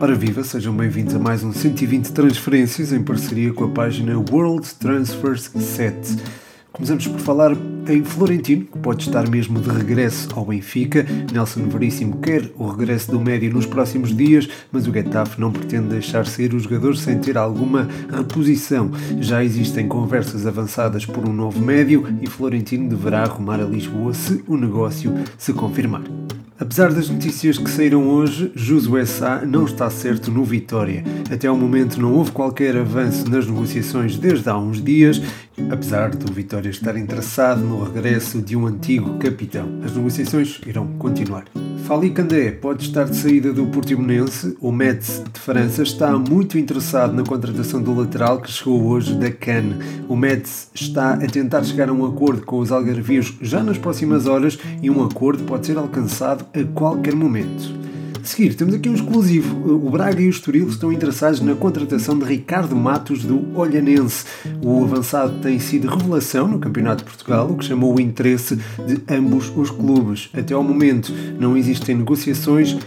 Ora viva, sejam bem-vindos a mais um 120 transferências em parceria com a página World Transfers 7. Começamos por falar em Florentino, que pode estar mesmo de regresso ao Benfica. Nelson Veríssimo quer o regresso do médio nos próximos dias, mas o Getafe não pretende deixar sair o jogador sem ter alguma reposição. Já existem conversas avançadas por um novo médio e Florentino deverá arrumar a Lisboa se o negócio se confirmar. Apesar das notícias que saíram hoje, Josué Sá não está certo no Vitória. Até ao momento não houve qualquer avanço nas negociações desde há uns dias, apesar do Vitória estar interessado no regresso de um antigo capitão. As negociações irão continuar. Fali Candé pode estar de saída do Portimonense. O Metz de França está muito interessado na contratação do lateral que chegou hoje da Cannes. O Metz está a tentar chegar a um acordo com os algarvios já nas próximas horas e um acordo pode ser alcançado a qualquer momento. A seguir, temos aqui um exclusivo. O Braga e o Estoril estão interessados na contratação de Ricardo Matos do Olhanense. O avançado tem sido revelação no Campeonato de Portugal, o que chamou o interesse de ambos os clubes. Até ao momento não existem negociações,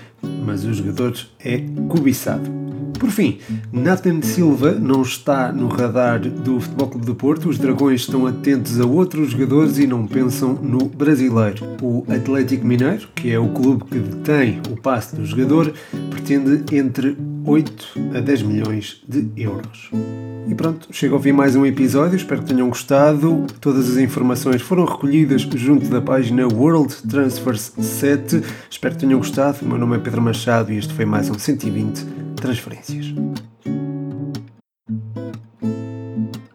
mas o jogador é cobiçado. Por fim, Nathan Silva não está no radar do Futebol Clube do Porto. Os Dragões estão atentos a outros jogadores e não pensam no brasileiro. O Atlético Mineiro, que é o clube que detém o passe do jogador, pretende entre 8 a 10 milhões de euros. E pronto, chega ao fim mais um episódio, espero que tenham gostado. Todas as informações foram recolhidas junto da página World Transfers 7. Espero que tenham gostado. O meu nome é Pedro Machado e este foi mais um 120 transferências.